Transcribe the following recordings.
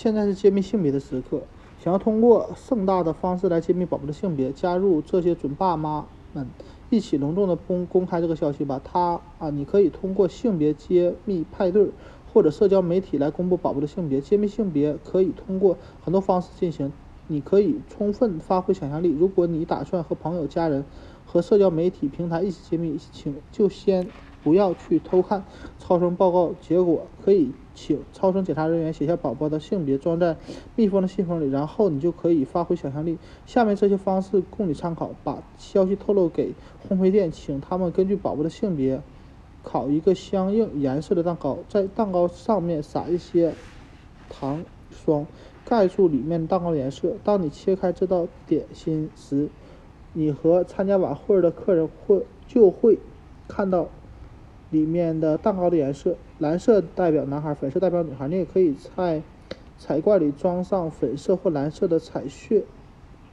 现在是揭秘性别的时刻，想要通过盛大的方式来揭秘宝宝的性别，加入这些准爸妈们一起隆重的公公开这个消息吧。他啊，你可以通过性别揭秘派对或者社交媒体来公布宝宝的性别。揭秘性别可以通过很多方式进行，你可以充分发挥想象力。如果你打算和朋友、家人和社交媒体平台一起揭秘，请就先。不要去偷看超声报告结果，可以请超声检查人员写下宝宝的性别，装在密封的信封里，然后你就可以发挥想象力。下面这些方式供你参考：把消息透露给烘焙店，请他们根据宝宝的性别烤一个相应颜色的蛋糕，在蛋糕上面撒一些糖霜，盖住里面蛋糕的颜色。当你切开这道点心时，你和参加晚会的客人会就会看到。里面的蛋糕的颜色，蓝色代表男孩，粉色代表女孩。你也可以在彩罐里装上粉色或蓝色的彩屑、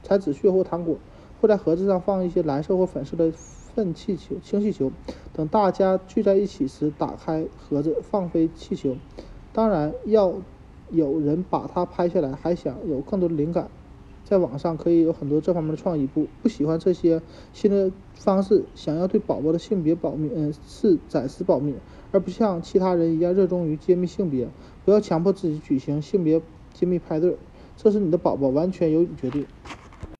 彩纸屑或糖果，或在盒子上放一些蓝色或粉色的粪气球、氢气球。等大家聚在一起时，打开盒子，放飞气球。当然要有人把它拍下来。还想有更多的灵感？在网上可以有很多这方面的创意。不不喜欢这些新的方式，想要对宝宝的性别保密，嗯，是暂时保密，而不像其他人一样热衷于揭秘性别。不要强迫自己举行性别揭秘派对，这是你的宝宝，完全由你决定。